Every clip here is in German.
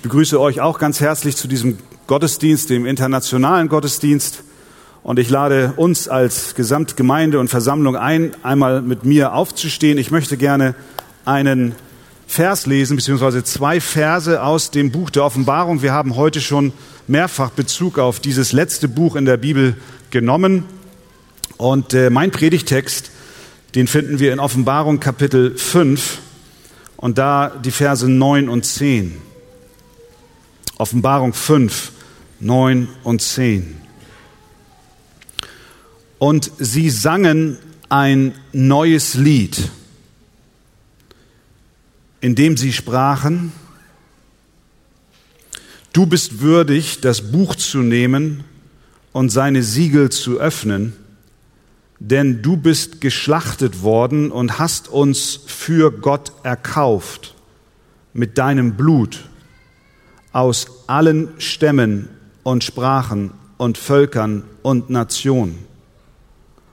Ich begrüße euch auch ganz herzlich zu diesem Gottesdienst, dem internationalen Gottesdienst. Und ich lade uns als Gesamtgemeinde und Versammlung ein, einmal mit mir aufzustehen. Ich möchte gerne einen Vers lesen, beziehungsweise zwei Verse aus dem Buch der Offenbarung. Wir haben heute schon mehrfach Bezug auf dieses letzte Buch in der Bibel genommen. Und äh, mein Predigtext, den finden wir in Offenbarung Kapitel 5 und da die Verse 9 und 10. Offenbarung 5, 9 und 10. Und sie sangen ein neues Lied, in dem sie sprachen, Du bist würdig, das Buch zu nehmen und seine Siegel zu öffnen, denn du bist geschlachtet worden und hast uns für Gott erkauft mit deinem Blut aus allen Stämmen und Sprachen und Völkern und Nationen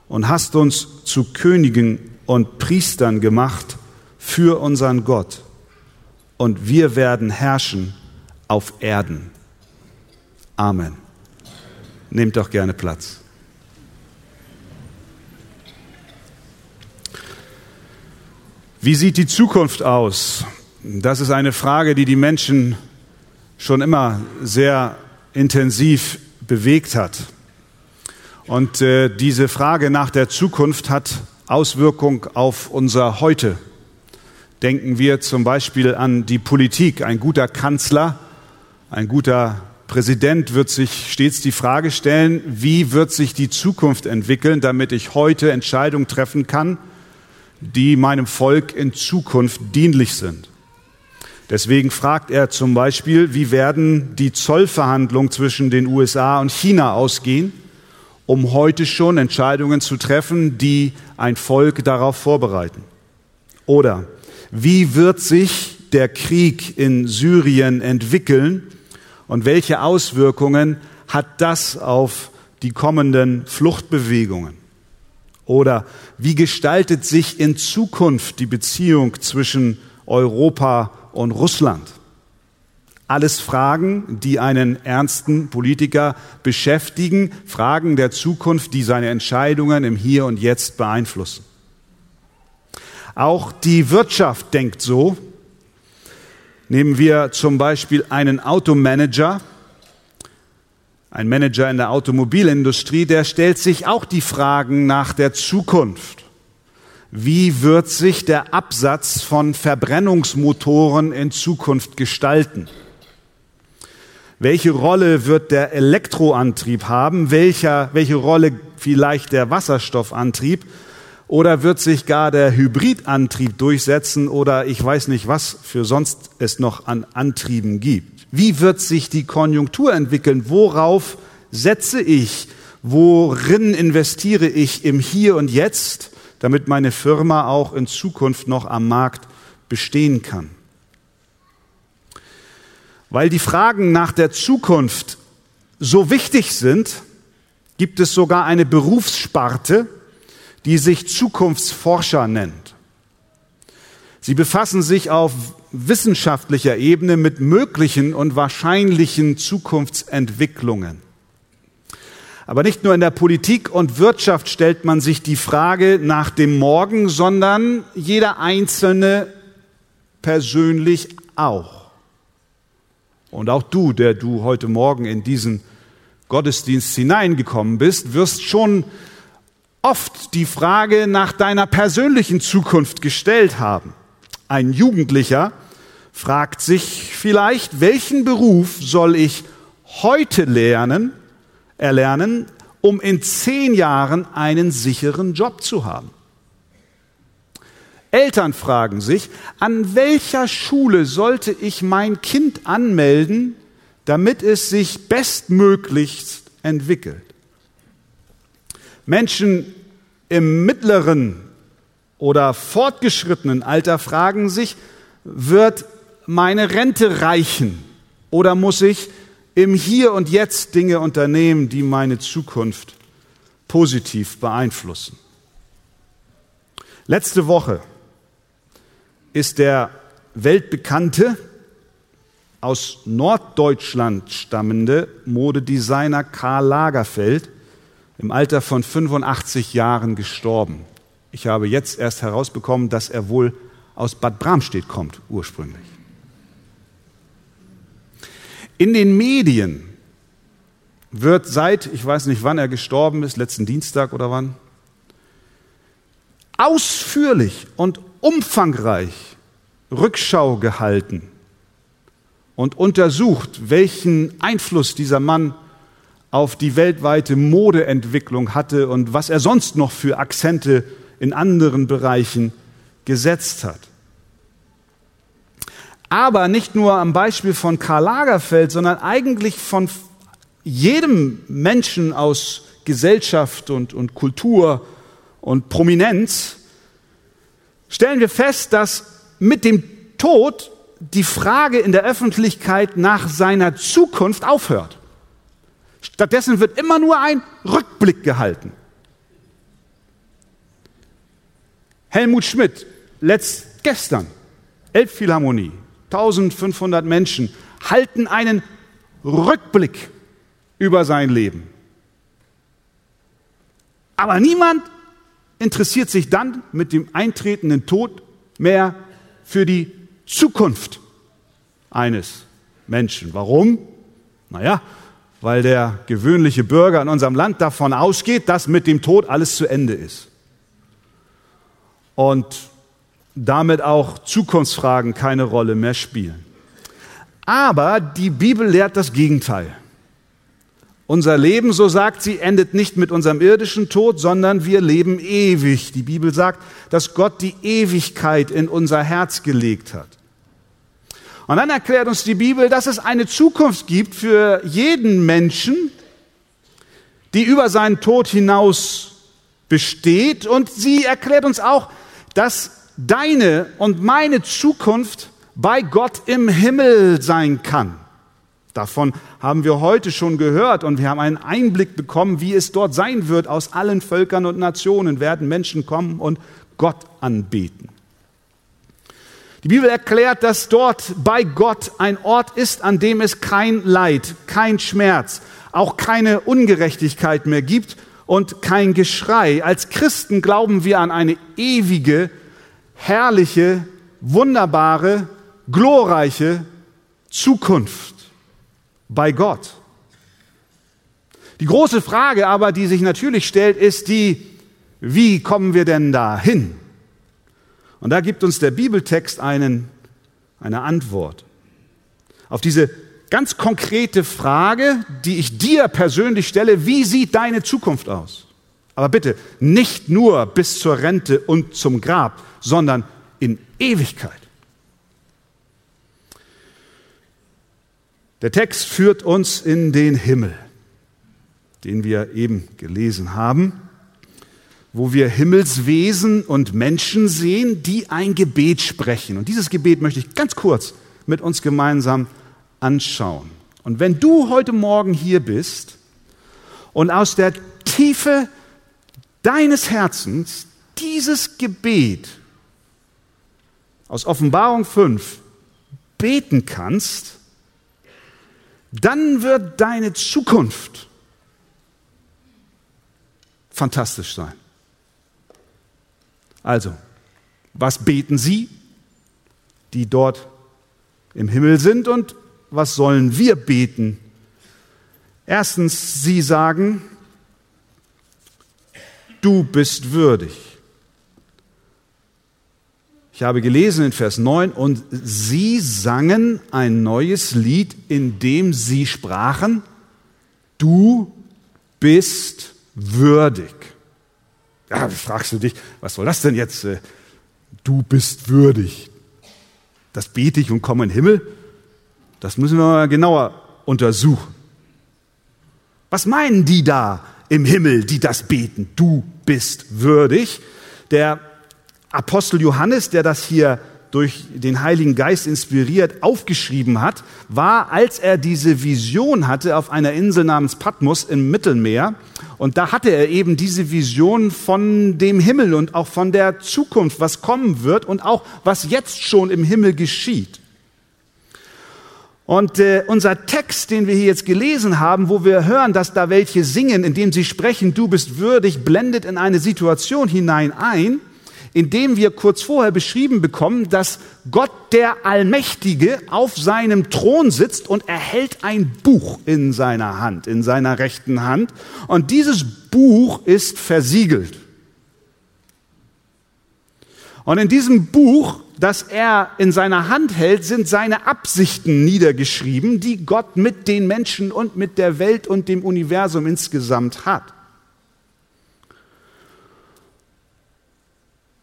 und hast uns zu Königen und Priestern gemacht für unseren Gott und wir werden herrschen auf Erden. Amen. Nehmt doch gerne Platz. Wie sieht die Zukunft aus? Das ist eine Frage, die die Menschen schon immer sehr intensiv bewegt hat. Und äh, diese Frage nach der Zukunft hat Auswirkung auf unser Heute. Denken wir zum Beispiel an die Politik. Ein guter Kanzler, ein guter Präsident wird sich stets die Frage stellen, wie wird sich die Zukunft entwickeln, damit ich heute Entscheidungen treffen kann, die meinem Volk in Zukunft dienlich sind. Deswegen fragt er zum Beispiel, wie werden die Zollverhandlungen zwischen den USA und China ausgehen, um heute schon Entscheidungen zu treffen, die ein Volk darauf vorbereiten. Oder wie wird sich der Krieg in Syrien entwickeln und welche Auswirkungen hat das auf die kommenden Fluchtbewegungen? Oder wie gestaltet sich in Zukunft die Beziehung zwischen Europa und Russland. Alles Fragen, die einen ernsten Politiker beschäftigen, Fragen der Zukunft, die seine Entscheidungen im Hier und Jetzt beeinflussen. Auch die Wirtschaft denkt so. Nehmen wir zum Beispiel einen Automanager, ein Manager in der Automobilindustrie, der stellt sich auch die Fragen nach der Zukunft. Wie wird sich der Absatz von Verbrennungsmotoren in Zukunft gestalten? Welche Rolle wird der Elektroantrieb haben? Welcher, welche Rolle vielleicht der Wasserstoffantrieb? Oder wird sich gar der Hybridantrieb durchsetzen oder ich weiß nicht, was für sonst es noch an Antrieben gibt? Wie wird sich die Konjunktur entwickeln? Worauf setze ich? Worin investiere ich im Hier und Jetzt? Damit meine Firma auch in Zukunft noch am Markt bestehen kann. Weil die Fragen nach der Zukunft so wichtig sind, gibt es sogar eine Berufssparte, die sich Zukunftsforscher nennt. Sie befassen sich auf wissenschaftlicher Ebene mit möglichen und wahrscheinlichen Zukunftsentwicklungen. Aber nicht nur in der Politik und Wirtschaft stellt man sich die Frage nach dem Morgen, sondern jeder Einzelne persönlich auch. Und auch du, der du heute Morgen in diesen Gottesdienst hineingekommen bist, wirst schon oft die Frage nach deiner persönlichen Zukunft gestellt haben. Ein Jugendlicher fragt sich vielleicht, welchen Beruf soll ich heute lernen, erlernen, um in zehn Jahren einen sicheren Job zu haben. Eltern fragen sich, an welcher Schule sollte ich mein Kind anmelden, damit es sich bestmöglichst entwickelt. Menschen im mittleren oder fortgeschrittenen Alter fragen sich, wird meine Rente reichen oder muss ich im Hier und Jetzt Dinge unternehmen, die meine Zukunft positiv beeinflussen. Letzte Woche ist der weltbekannte aus Norddeutschland stammende Modedesigner Karl Lagerfeld im Alter von 85 Jahren gestorben. Ich habe jetzt erst herausbekommen, dass er wohl aus Bad Bramstedt kommt ursprünglich. In den Medien wird seit, ich weiß nicht wann er gestorben ist, letzten Dienstag oder wann, ausführlich und umfangreich Rückschau gehalten und untersucht, welchen Einfluss dieser Mann auf die weltweite Modeentwicklung hatte und was er sonst noch für Akzente in anderen Bereichen gesetzt hat. Aber nicht nur am Beispiel von Karl Lagerfeld, sondern eigentlich von jedem Menschen aus Gesellschaft und, und Kultur und Prominenz stellen wir fest, dass mit dem Tod die Frage in der Öffentlichkeit nach seiner Zukunft aufhört. Stattdessen wird immer nur ein Rückblick gehalten. Helmut Schmidt, letzt gestern, Elbphilharmonie, 1500 Menschen halten einen Rückblick über sein Leben. Aber niemand interessiert sich dann mit dem eintretenden Tod mehr für die Zukunft eines Menschen. Warum? Naja, weil der gewöhnliche Bürger in unserem Land davon ausgeht, dass mit dem Tod alles zu Ende ist. Und damit auch Zukunftsfragen keine Rolle mehr spielen. Aber die Bibel lehrt das Gegenteil. Unser Leben, so sagt sie, endet nicht mit unserem irdischen Tod, sondern wir leben ewig. Die Bibel sagt, dass Gott die Ewigkeit in unser Herz gelegt hat. Und dann erklärt uns die Bibel, dass es eine Zukunft gibt für jeden Menschen, die über seinen Tod hinaus besteht. Und sie erklärt uns auch, dass deine und meine Zukunft bei Gott im Himmel sein kann. Davon haben wir heute schon gehört und wir haben einen Einblick bekommen, wie es dort sein wird. Aus allen Völkern und Nationen werden Menschen kommen und Gott anbeten. Die Bibel erklärt, dass dort bei Gott ein Ort ist, an dem es kein Leid, kein Schmerz, auch keine Ungerechtigkeit mehr gibt und kein Geschrei. Als Christen glauben wir an eine ewige, herrliche, wunderbare, glorreiche Zukunft bei Gott. Die große Frage aber, die sich natürlich stellt, ist die, wie kommen wir denn da hin? Und da gibt uns der Bibeltext einen, eine Antwort. Auf diese ganz konkrete Frage, die ich dir persönlich stelle, wie sieht deine Zukunft aus? Aber bitte nicht nur bis zur Rente und zum Grab, sondern in Ewigkeit. Der Text führt uns in den Himmel, den wir eben gelesen haben, wo wir Himmelswesen und Menschen sehen, die ein Gebet sprechen. Und dieses Gebet möchte ich ganz kurz mit uns gemeinsam anschauen. Und wenn du heute Morgen hier bist und aus der Tiefe deines Herzens dieses Gebet aus Offenbarung 5 beten kannst, dann wird deine Zukunft fantastisch sein. Also, was beten Sie, die dort im Himmel sind, und was sollen wir beten? Erstens, Sie sagen, du bist würdig. Ich habe gelesen in Vers 9, und sie sangen ein neues Lied, in dem sie sprachen, du bist würdig. Ja, fragst du dich, was soll das denn jetzt? Äh, du bist würdig. Das bete ich und komme in den Himmel? Das müssen wir mal genauer untersuchen. Was meinen die da im Himmel, die das beten? Du bist würdig. Der Apostel Johannes, der das hier durch den Heiligen Geist inspiriert aufgeschrieben hat, war, als er diese Vision hatte auf einer Insel namens Patmos im Mittelmeer. Und da hatte er eben diese Vision von dem Himmel und auch von der Zukunft, was kommen wird und auch was jetzt schon im Himmel geschieht. Und äh, unser Text, den wir hier jetzt gelesen haben, wo wir hören, dass da welche singen, indem sie sprechen, du bist würdig, blendet in eine Situation hinein ein, indem wir kurz vorher beschrieben bekommen, dass Gott der Allmächtige auf seinem Thron sitzt und erhält ein Buch in seiner Hand, in seiner rechten Hand. Und dieses Buch ist versiegelt. Und in diesem Buch das er in seiner Hand hält, sind seine Absichten niedergeschrieben, die Gott mit den Menschen und mit der Welt und dem Universum insgesamt hat.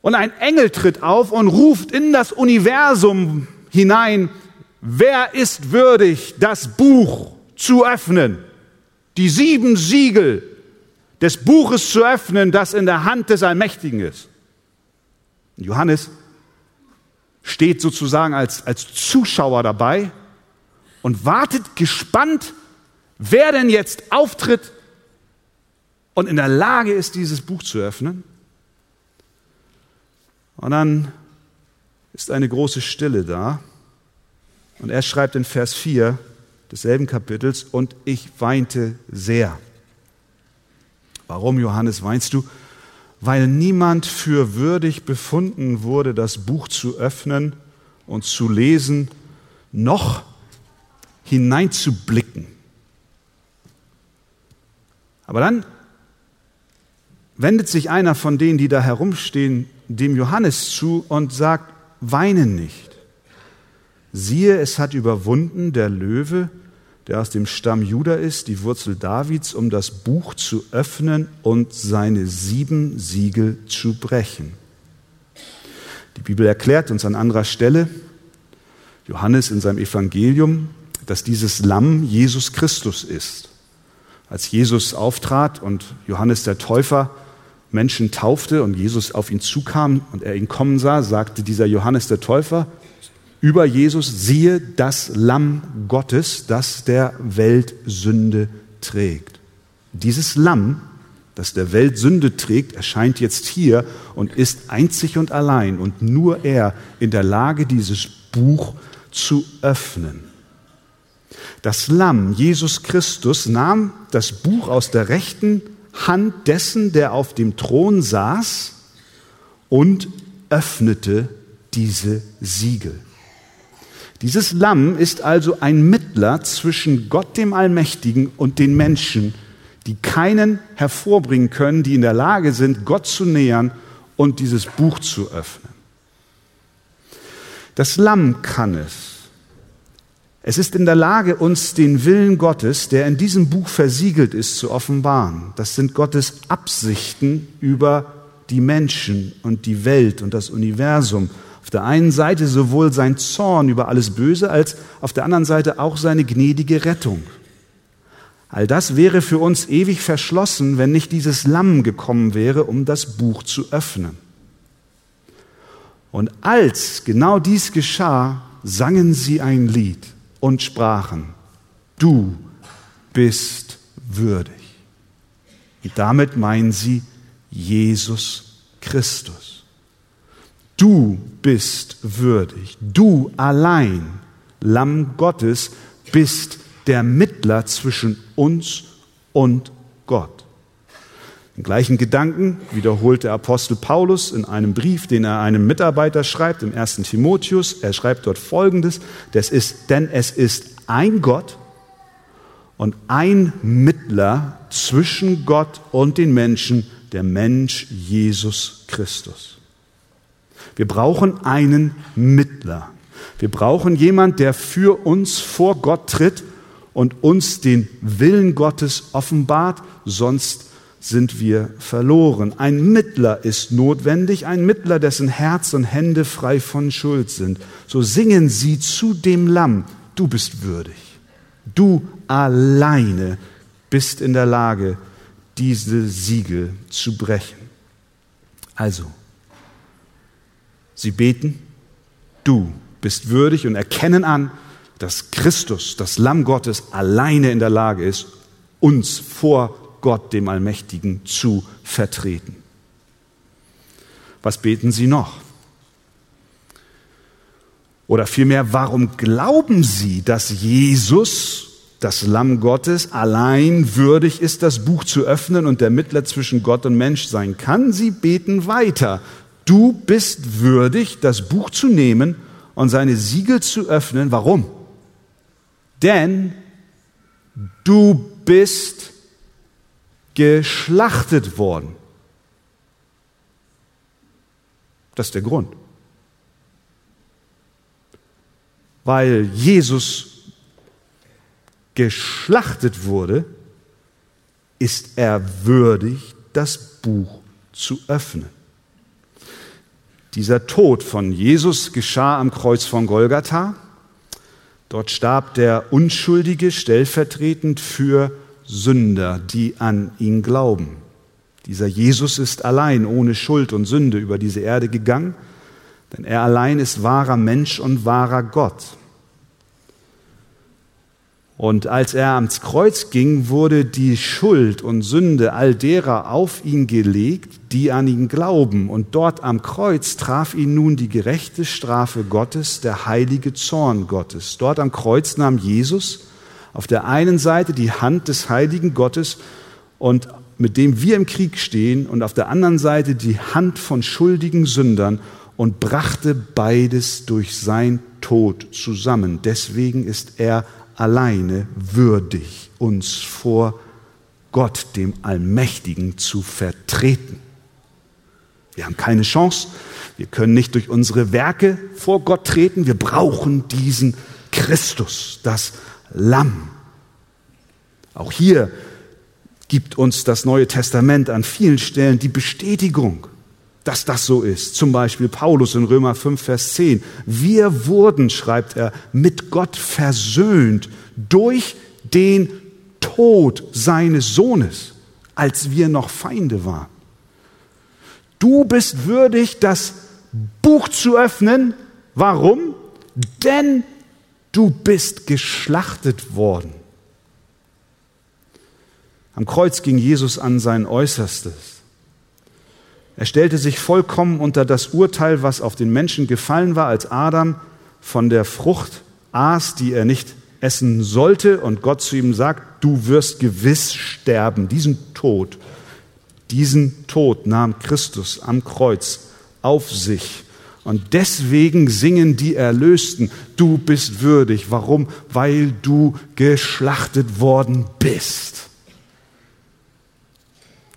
Und ein Engel tritt auf und ruft in das Universum hinein, wer ist würdig, das Buch zu öffnen, die sieben Siegel des Buches zu öffnen, das in der Hand des Allmächtigen ist. Johannes steht sozusagen als, als Zuschauer dabei und wartet gespannt, wer denn jetzt auftritt und in der Lage ist, dieses Buch zu öffnen. Und dann ist eine große Stille da. Und er schreibt in Vers 4 desselben Kapitels, und ich weinte sehr. Warum, Johannes, weinst du? Weil niemand für würdig befunden wurde, das Buch zu öffnen und zu lesen, noch hineinzublicken. Aber dann wendet sich einer von denen, die da herumstehen, dem Johannes zu und sagt, weine nicht. Siehe, es hat überwunden der Löwe, der aus dem Stamm Juda ist, die Wurzel Davids, um das Buch zu öffnen und seine sieben Siegel zu brechen. Die Bibel erklärt uns an anderer Stelle, Johannes in seinem Evangelium, dass dieses Lamm Jesus Christus ist. Als Jesus auftrat und Johannes der Täufer Menschen taufte und Jesus auf ihn zukam und er ihn kommen sah, sagte dieser Johannes der Täufer, über Jesus, siehe das Lamm Gottes, das der Welt Sünde trägt. Dieses Lamm, das der Welt Sünde trägt, erscheint jetzt hier und ist einzig und allein und nur er in der Lage, dieses Buch zu öffnen. Das Lamm, Jesus Christus, nahm das Buch aus der rechten Hand dessen, der auf dem Thron saß, und öffnete diese Siegel. Dieses Lamm ist also ein Mittler zwischen Gott dem Allmächtigen und den Menschen, die keinen hervorbringen können, die in der Lage sind, Gott zu nähern und dieses Buch zu öffnen. Das Lamm kann es. Es ist in der Lage, uns den Willen Gottes, der in diesem Buch versiegelt ist, zu offenbaren. Das sind Gottes Absichten über die Menschen und die Welt und das Universum auf der einen Seite sowohl sein Zorn über alles Böse als auf der anderen Seite auch seine gnädige Rettung. All das wäre für uns ewig verschlossen, wenn nicht dieses Lamm gekommen wäre, um das Buch zu öffnen. Und als genau dies geschah, sangen sie ein Lied und sprachen, du bist würdig. Und damit meinen sie Jesus Christus. Du bist würdig. Du allein, Lamm Gottes, bist der Mittler zwischen uns und Gott. Den gleichen Gedanken wiederholt der Apostel Paulus in einem Brief, den er einem Mitarbeiter schreibt, im ersten Timotheus. Er schreibt dort Folgendes, das ist, denn es ist ein Gott und ein Mittler zwischen Gott und den Menschen, der Mensch Jesus Christus. Wir brauchen einen Mittler. Wir brauchen jemand, der für uns vor Gott tritt und uns den Willen Gottes offenbart, sonst sind wir verloren. Ein Mittler ist notwendig, ein Mittler, dessen Herz und Hände frei von Schuld sind. So singen sie zu dem Lamm, du bist würdig. Du alleine bist in der Lage, diese Siegel zu brechen. Also, Sie beten, du bist würdig und erkennen an, dass Christus, das Lamm Gottes, alleine in der Lage ist, uns vor Gott, dem Allmächtigen, zu vertreten. Was beten Sie noch? Oder vielmehr, warum glauben Sie, dass Jesus, das Lamm Gottes, allein würdig ist, das Buch zu öffnen und der Mittler zwischen Gott und Mensch sein kann? Sie beten weiter. Du bist würdig, das Buch zu nehmen und seine Siegel zu öffnen. Warum? Denn du bist geschlachtet worden. Das ist der Grund. Weil Jesus geschlachtet wurde, ist er würdig, das Buch zu öffnen. Dieser Tod von Jesus geschah am Kreuz von Golgatha. Dort starb der Unschuldige stellvertretend für Sünder, die an ihn glauben. Dieser Jesus ist allein, ohne Schuld und Sünde über diese Erde gegangen, denn er allein ist wahrer Mensch und wahrer Gott. Und als er ans Kreuz ging, wurde die Schuld und Sünde all derer auf ihn gelegt, die an ihn glauben. Und dort am Kreuz traf ihn nun die gerechte Strafe Gottes, der heilige Zorn Gottes. Dort am Kreuz nahm Jesus auf der einen Seite die Hand des heiligen Gottes und mit dem wir im Krieg stehen und auf der anderen Seite die Hand von schuldigen Sündern und brachte beides durch sein Tod zusammen. Deswegen ist er alleine würdig, uns vor Gott, dem Allmächtigen, zu vertreten. Wir haben keine Chance. Wir können nicht durch unsere Werke vor Gott treten. Wir brauchen diesen Christus, das Lamm. Auch hier gibt uns das Neue Testament an vielen Stellen die Bestätigung, dass das so ist. Zum Beispiel Paulus in Römer 5, Vers 10. Wir wurden, schreibt er, mit Gott versöhnt durch den Tod seines Sohnes, als wir noch Feinde waren. Du bist würdig, das Buch zu öffnen. Warum? Denn du bist geschlachtet worden. Am Kreuz ging Jesus an sein Äußerstes. Er stellte sich vollkommen unter das Urteil, was auf den Menschen gefallen war, als Adam von der Frucht aß, die er nicht essen sollte und Gott zu ihm sagt, du wirst gewiss sterben. Diesen Tod, diesen Tod nahm Christus am Kreuz auf sich. Und deswegen singen die Erlösten, du bist würdig. Warum? Weil du geschlachtet worden bist.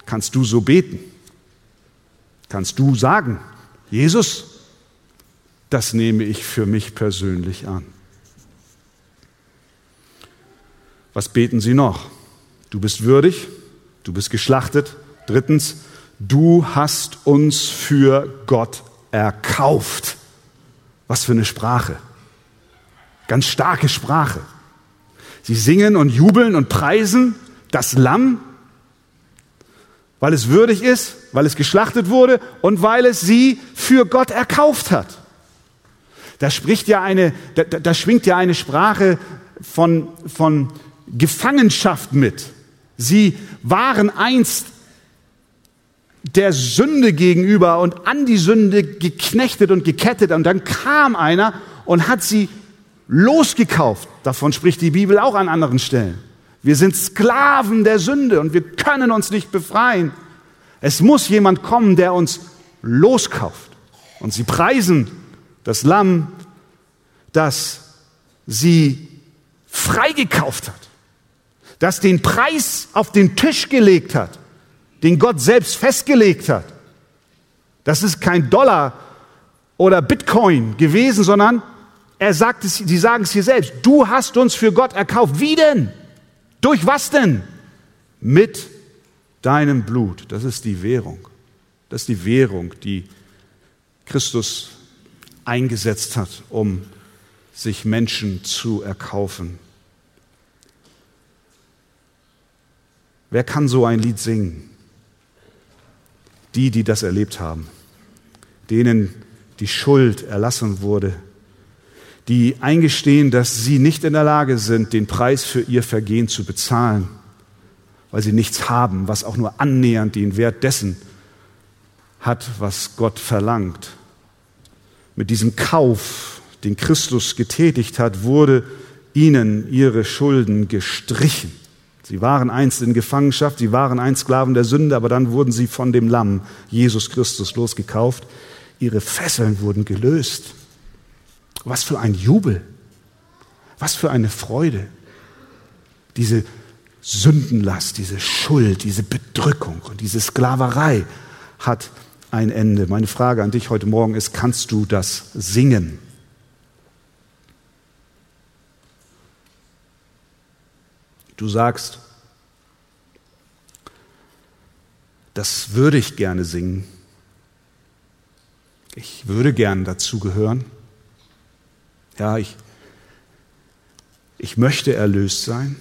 Kannst du so beten? Kannst du sagen, Jesus, das nehme ich für mich persönlich an. Was beten Sie noch? Du bist würdig, du bist geschlachtet. Drittens, du hast uns für Gott erkauft. Was für eine Sprache. Ganz starke Sprache. Sie singen und jubeln und preisen das Lamm, weil es würdig ist, weil es geschlachtet wurde und weil es sie für Gott erkauft hat. Da spricht ja eine, da, da schwingt ja eine Sprache von, von Gefangenschaft mit. Sie waren einst der Sünde gegenüber und an die Sünde geknechtet und gekettet und dann kam einer und hat sie losgekauft. Davon spricht die Bibel auch an anderen Stellen. Wir sind Sklaven der Sünde und wir können uns nicht befreien. Es muss jemand kommen, der uns loskauft. Und sie preisen das Lamm, das sie freigekauft hat, das den Preis auf den Tisch gelegt hat, den Gott selbst festgelegt hat. Das ist kein Dollar oder Bitcoin gewesen, sondern er sagt es, sie sagen es hier selbst. Du hast uns für Gott erkauft. Wie denn? Durch was denn? Mit deinem Blut. Das ist die Währung. Das ist die Währung, die Christus eingesetzt hat, um sich Menschen zu erkaufen. Wer kann so ein Lied singen? Die, die das erlebt haben, denen die Schuld erlassen wurde, die eingestehen, dass sie nicht in der Lage sind, den Preis für ihr Vergehen zu bezahlen, weil sie nichts haben, was auch nur annähernd den Wert dessen hat, was Gott verlangt. Mit diesem Kauf, den Christus getätigt hat, wurde ihnen ihre Schulden gestrichen. Sie waren einst in Gefangenschaft, sie waren einst Sklaven der Sünde, aber dann wurden sie von dem Lamm, Jesus Christus, losgekauft. Ihre Fesseln wurden gelöst. Was für ein Jubel, was für eine Freude. Diese Sündenlast, diese Schuld, diese Bedrückung und diese Sklaverei hat ein Ende. Meine Frage an dich heute Morgen ist, kannst du das singen? Du sagst, das würde ich gerne singen. Ich würde gern dazugehören. Ja, ich, ich möchte erlöst sein.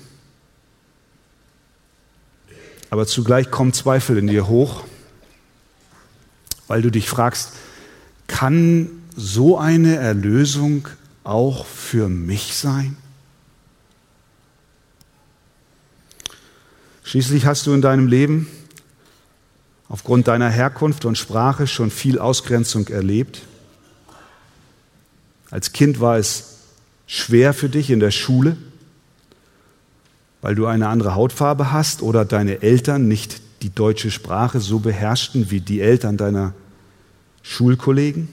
Aber zugleich kommen Zweifel in dir hoch, weil du dich fragst, kann so eine Erlösung auch für mich sein? Schließlich hast du in deinem Leben aufgrund deiner Herkunft und Sprache schon viel Ausgrenzung erlebt. Als Kind war es schwer für dich in der Schule, weil du eine andere Hautfarbe hast oder deine Eltern nicht die deutsche Sprache so beherrschten wie die Eltern deiner Schulkollegen.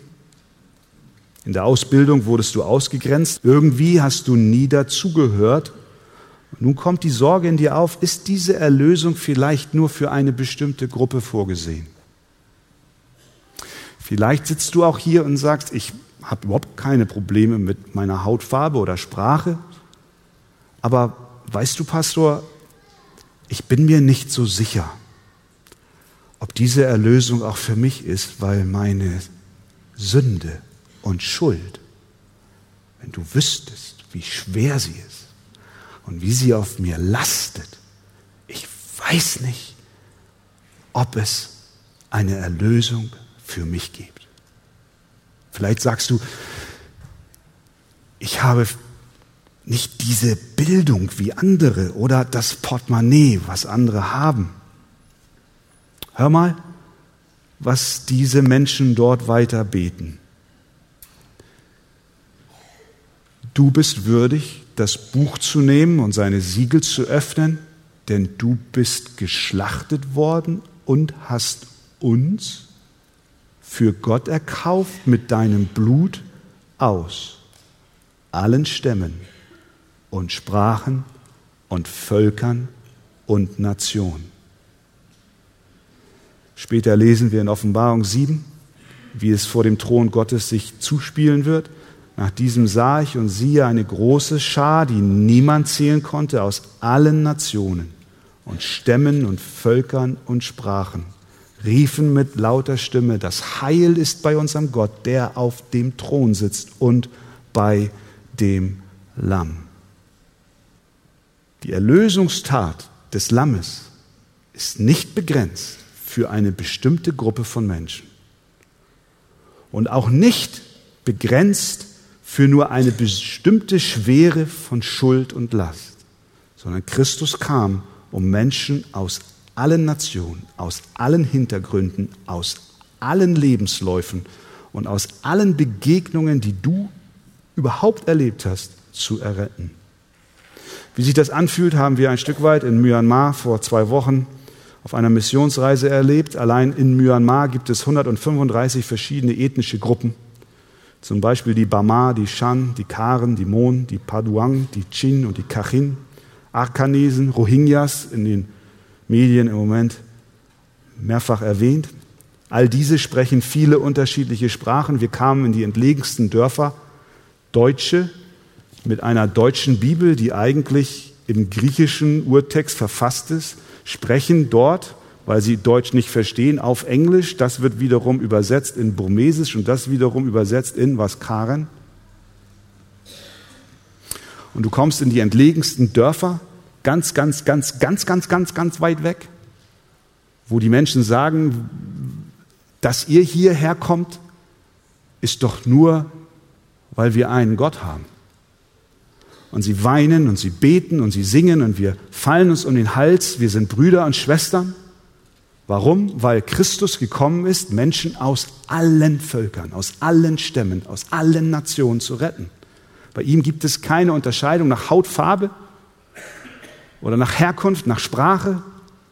In der Ausbildung wurdest du ausgegrenzt. Irgendwie hast du nie dazugehört nun kommt die Sorge in dir auf, ist diese Erlösung vielleicht nur für eine bestimmte Gruppe vorgesehen? Vielleicht sitzt du auch hier und sagst, ich habe überhaupt keine Probleme mit meiner Hautfarbe oder Sprache, aber weißt du, Pastor, ich bin mir nicht so sicher, ob diese Erlösung auch für mich ist, weil meine Sünde und Schuld, wenn du wüsstest, wie schwer sie ist, und wie sie auf mir lastet. Ich weiß nicht, ob es eine Erlösung für mich gibt. Vielleicht sagst du, ich habe nicht diese Bildung wie andere oder das Portemonnaie, was andere haben. Hör mal, was diese Menschen dort weiter beten. Du bist würdig, das Buch zu nehmen und seine Siegel zu öffnen, denn du bist geschlachtet worden und hast uns für Gott erkauft mit deinem Blut aus allen Stämmen und Sprachen und Völkern und Nationen. Später lesen wir in Offenbarung 7, wie es vor dem Thron Gottes sich zuspielen wird. Nach diesem sah ich und siehe eine große Schar, die niemand zählen konnte, aus allen Nationen und Stämmen und Völkern und Sprachen, riefen mit lauter Stimme, das Heil ist bei unserem Gott, der auf dem Thron sitzt und bei dem Lamm. Die Erlösungstat des Lammes ist nicht begrenzt für eine bestimmte Gruppe von Menschen und auch nicht begrenzt für nur eine bestimmte Schwere von Schuld und Last, sondern Christus kam, um Menschen aus allen Nationen, aus allen Hintergründen, aus allen Lebensläufen und aus allen Begegnungen, die du überhaupt erlebt hast, zu erretten. Wie sich das anfühlt, haben wir ein Stück weit in Myanmar vor zwei Wochen auf einer Missionsreise erlebt. Allein in Myanmar gibt es 135 verschiedene ethnische Gruppen. Zum Beispiel die Bama, die Shan, die Karen, die Mon, die Paduang, die Chin und die Kachin, Arkanesen, Rohingyas in den Medien im Moment mehrfach erwähnt. All diese sprechen viele unterschiedliche Sprachen. Wir kamen in die entlegensten Dörfer. Deutsche mit einer deutschen Bibel, die eigentlich im griechischen Urtext verfasst ist, sprechen dort weil sie Deutsch nicht verstehen, auf Englisch. Das wird wiederum übersetzt in Burmesisch und das wiederum übersetzt in was, Karen? Und du kommst in die entlegensten Dörfer, ganz, ganz, ganz, ganz, ganz, ganz, ganz weit weg, wo die Menschen sagen, dass ihr hierher kommt, ist doch nur, weil wir einen Gott haben. Und sie weinen und sie beten und sie singen und wir fallen uns um den Hals, wir sind Brüder und Schwestern. Warum? Weil Christus gekommen ist, Menschen aus allen Völkern, aus allen Stämmen, aus allen Nationen zu retten. Bei ihm gibt es keine Unterscheidung nach Hautfarbe oder nach Herkunft, nach Sprache,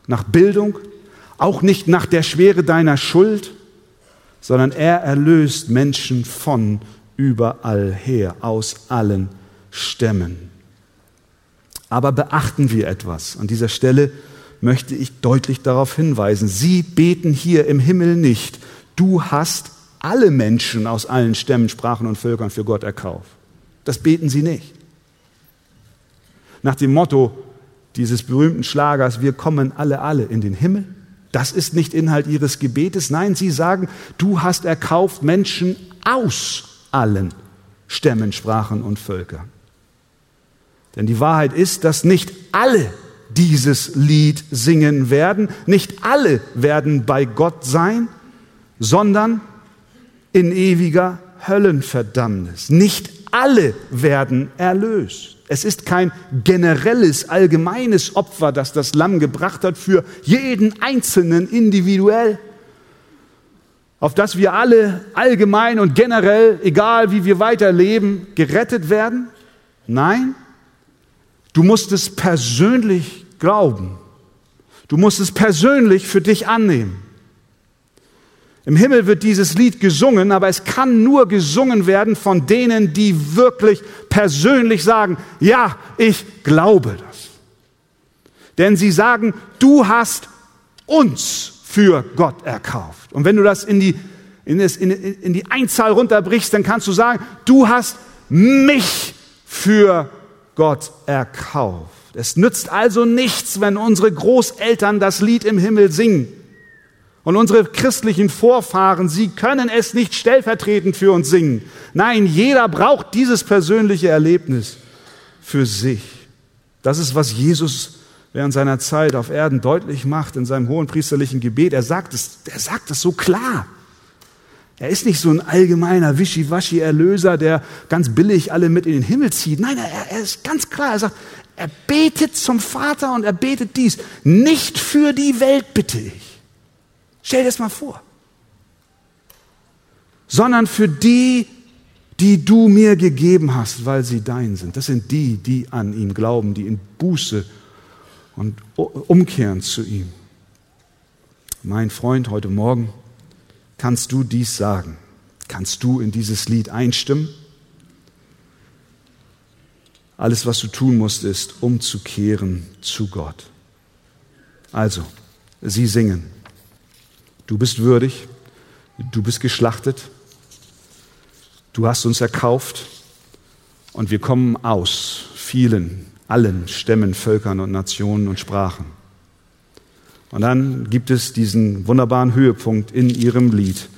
nach Bildung, auch nicht nach der Schwere deiner Schuld, sondern er erlöst Menschen von überall her, aus allen Stämmen. Aber beachten wir etwas. An dieser Stelle möchte ich deutlich darauf hinweisen. Sie beten hier im Himmel nicht. Du hast alle Menschen aus allen Stämmen, Sprachen und Völkern für Gott erkauft. Das beten sie nicht. Nach dem Motto dieses berühmten Schlagers, wir kommen alle, alle in den Himmel. Das ist nicht Inhalt ihres Gebetes. Nein, sie sagen, du hast erkauft Menschen aus allen Stämmen, Sprachen und Völkern. Denn die Wahrheit ist, dass nicht alle dieses Lied singen werden. Nicht alle werden bei Gott sein, sondern in ewiger Höllenverdammnis. Nicht alle werden erlöst. Es ist kein generelles, allgemeines Opfer, das das Lamm gebracht hat für jeden Einzelnen individuell, auf das wir alle allgemein und generell, egal wie wir weiterleben, gerettet werden. Nein, du musst es persönlich glauben. Du musst es persönlich für dich annehmen. Im Himmel wird dieses Lied gesungen, aber es kann nur gesungen werden von denen, die wirklich persönlich sagen, ja, ich glaube das. Denn sie sagen, du hast uns für Gott erkauft. Und wenn du das in die, in, das, in, in die Einzahl runterbrichst, dann kannst du sagen, du hast mich für Gott erkauft. Es nützt also nichts, wenn unsere Großeltern das Lied im Himmel singen. Und unsere christlichen Vorfahren, sie können es nicht stellvertretend für uns singen. Nein, jeder braucht dieses persönliche Erlebnis für sich. Das ist, was Jesus während seiner Zeit auf Erden deutlich macht in seinem hohen priesterlichen Gebet. Er sagt es, er sagt es so klar. Er ist nicht so ein allgemeiner Wischiwaschi-Erlöser, der ganz billig alle mit in den Himmel zieht. Nein, er, er ist ganz klar. Er sagt, er betet zum Vater und er betet dies. Nicht für die Welt bitte ich. Stell dir das mal vor. Sondern für die, die du mir gegeben hast, weil sie dein sind. Das sind die, die an ihn glauben, die in Buße und umkehren zu ihm. Mein Freund, heute Morgen kannst du dies sagen. Kannst du in dieses Lied einstimmen? Alles, was du tun musst, ist umzukehren zu Gott. Also, sie singen. Du bist würdig, du bist geschlachtet, du hast uns erkauft und wir kommen aus vielen, allen Stämmen, Völkern und Nationen und Sprachen. Und dann gibt es diesen wunderbaren Höhepunkt in ihrem Lied.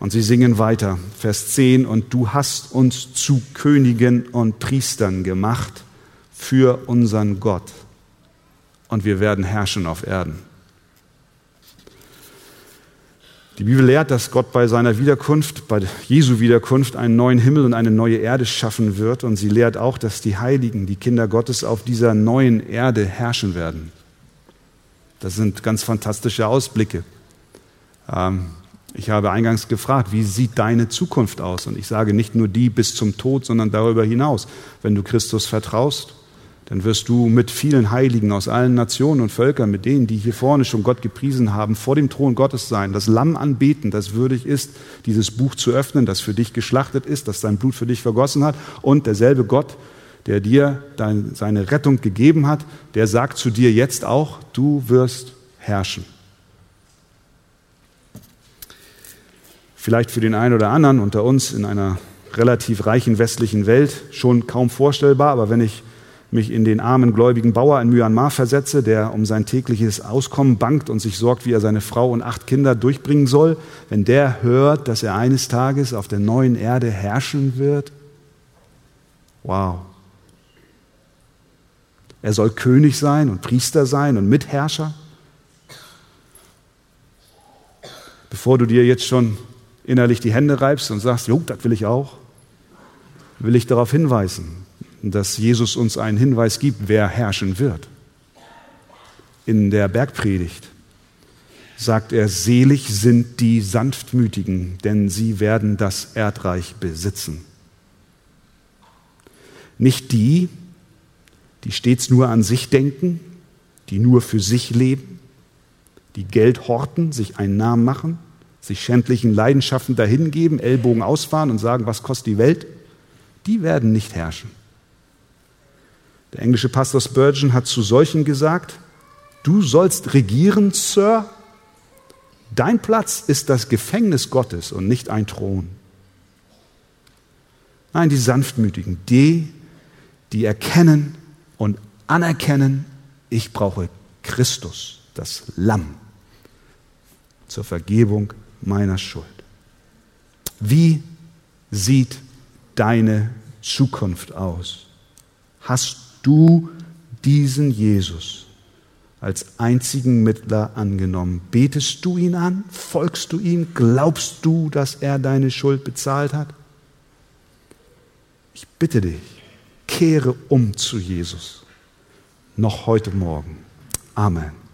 Und sie singen weiter, Vers 10, und du hast uns zu Königen und Priestern gemacht für unseren Gott. Und wir werden herrschen auf Erden. Die Bibel lehrt, dass Gott bei seiner Wiederkunft, bei Jesu Wiederkunft, einen neuen Himmel und eine neue Erde schaffen wird. Und sie lehrt auch, dass die Heiligen, die Kinder Gottes, auf dieser neuen Erde herrschen werden. Das sind ganz fantastische Ausblicke. Ähm, ich habe eingangs gefragt, wie sieht deine Zukunft aus? Und ich sage nicht nur die bis zum Tod, sondern darüber hinaus. Wenn du Christus vertraust, dann wirst du mit vielen Heiligen aus allen Nationen und Völkern, mit denen, die hier vorne schon Gott gepriesen haben, vor dem Thron Gottes sein, das Lamm anbeten, das würdig ist, dieses Buch zu öffnen, das für dich geschlachtet ist, das sein Blut für dich vergossen hat. Und derselbe Gott, der dir dein, seine Rettung gegeben hat, der sagt zu dir jetzt auch, du wirst herrschen. vielleicht für den einen oder anderen unter uns in einer relativ reichen westlichen Welt schon kaum vorstellbar, aber wenn ich mich in den armen gläubigen Bauer in Myanmar versetze, der um sein tägliches Auskommen bangt und sich sorgt, wie er seine Frau und acht Kinder durchbringen soll, wenn der hört, dass er eines Tages auf der neuen Erde herrschen wird, wow. Er soll König sein und Priester sein und Mitherrscher. Bevor du dir jetzt schon innerlich die Hände reibst und sagst, jo, das will ich auch, will ich darauf hinweisen, dass Jesus uns einen Hinweis gibt, wer herrschen wird. In der Bergpredigt sagt er, selig sind die Sanftmütigen, denn sie werden das Erdreich besitzen. Nicht die, die stets nur an sich denken, die nur für sich leben, die Geld horten, sich einen Namen machen, sich schändlichen Leidenschaften dahingeben, Ellbogen ausfahren und sagen, was kostet die Welt, die werden nicht herrschen. Der englische Pastor Spurgeon hat zu solchen gesagt, du sollst regieren, Sir, dein Platz ist das Gefängnis Gottes und nicht ein Thron. Nein, die Sanftmütigen, die, die erkennen und anerkennen, ich brauche Christus, das Lamm, zur Vergebung meiner Schuld. Wie sieht deine Zukunft aus? Hast du diesen Jesus als einzigen Mittler angenommen? Betest du ihn an? Folgst du ihm? Glaubst du, dass er deine Schuld bezahlt hat? Ich bitte dich, kehre um zu Jesus. Noch heute Morgen. Amen.